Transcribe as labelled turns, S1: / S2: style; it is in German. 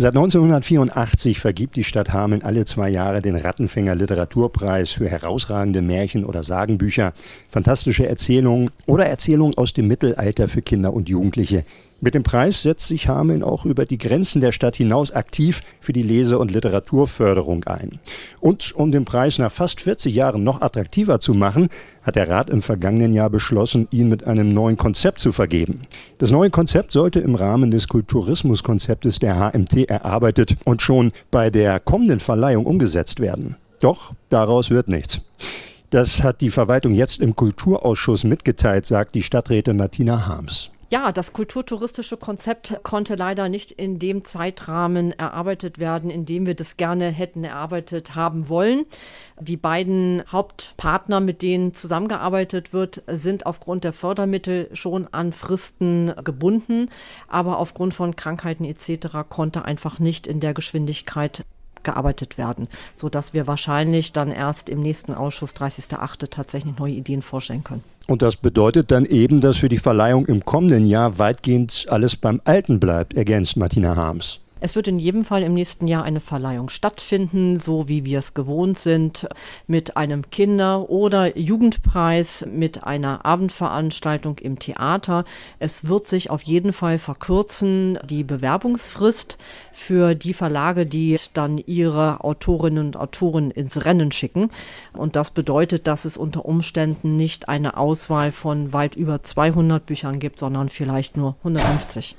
S1: Seit 1984 vergibt die Stadt Hameln alle zwei Jahre den Rattenfänger Literaturpreis für herausragende Märchen oder Sagenbücher, fantastische Erzählungen oder Erzählungen aus dem Mittelalter für Kinder und Jugendliche. Mit dem Preis setzt sich Hameln auch über die Grenzen der Stadt hinaus aktiv für die Lese- und Literaturförderung ein. Und um den Preis nach fast 40 Jahren noch attraktiver zu machen, hat der Rat im vergangenen Jahr beschlossen, ihn mit einem neuen Konzept zu vergeben. Das neue Konzept sollte im Rahmen des Kulturismuskonzeptes der HMT erarbeitet und schon bei der kommenden Verleihung umgesetzt werden. Doch daraus wird nichts. Das hat die Verwaltung jetzt im Kulturausschuss mitgeteilt, sagt die Stadträtin Martina Harms.
S2: Ja, das kulturtouristische Konzept konnte leider nicht in dem Zeitrahmen erarbeitet werden, in dem wir das gerne hätten erarbeitet haben wollen. Die beiden Hauptpartner, mit denen zusammengearbeitet wird, sind aufgrund der Fördermittel schon an Fristen gebunden, aber aufgrund von Krankheiten etc. konnte einfach nicht in der Geschwindigkeit gearbeitet werden, so dass wir wahrscheinlich dann erst im nächsten Ausschuss 30.8. tatsächlich neue Ideen vorstellen können.
S1: Und das bedeutet dann eben, dass für die Verleihung im kommenden Jahr weitgehend alles beim Alten bleibt, ergänzt Martina Harms.
S2: Es wird in jedem Fall im nächsten Jahr eine Verleihung stattfinden, so wie wir es gewohnt sind, mit einem Kinder- oder Jugendpreis, mit einer Abendveranstaltung im Theater. Es wird sich auf jeden Fall verkürzen, die Bewerbungsfrist für die Verlage, die dann ihre Autorinnen und Autoren ins Rennen schicken. Und das bedeutet, dass es unter Umständen nicht eine Auswahl von weit über 200 Büchern gibt, sondern vielleicht nur 150.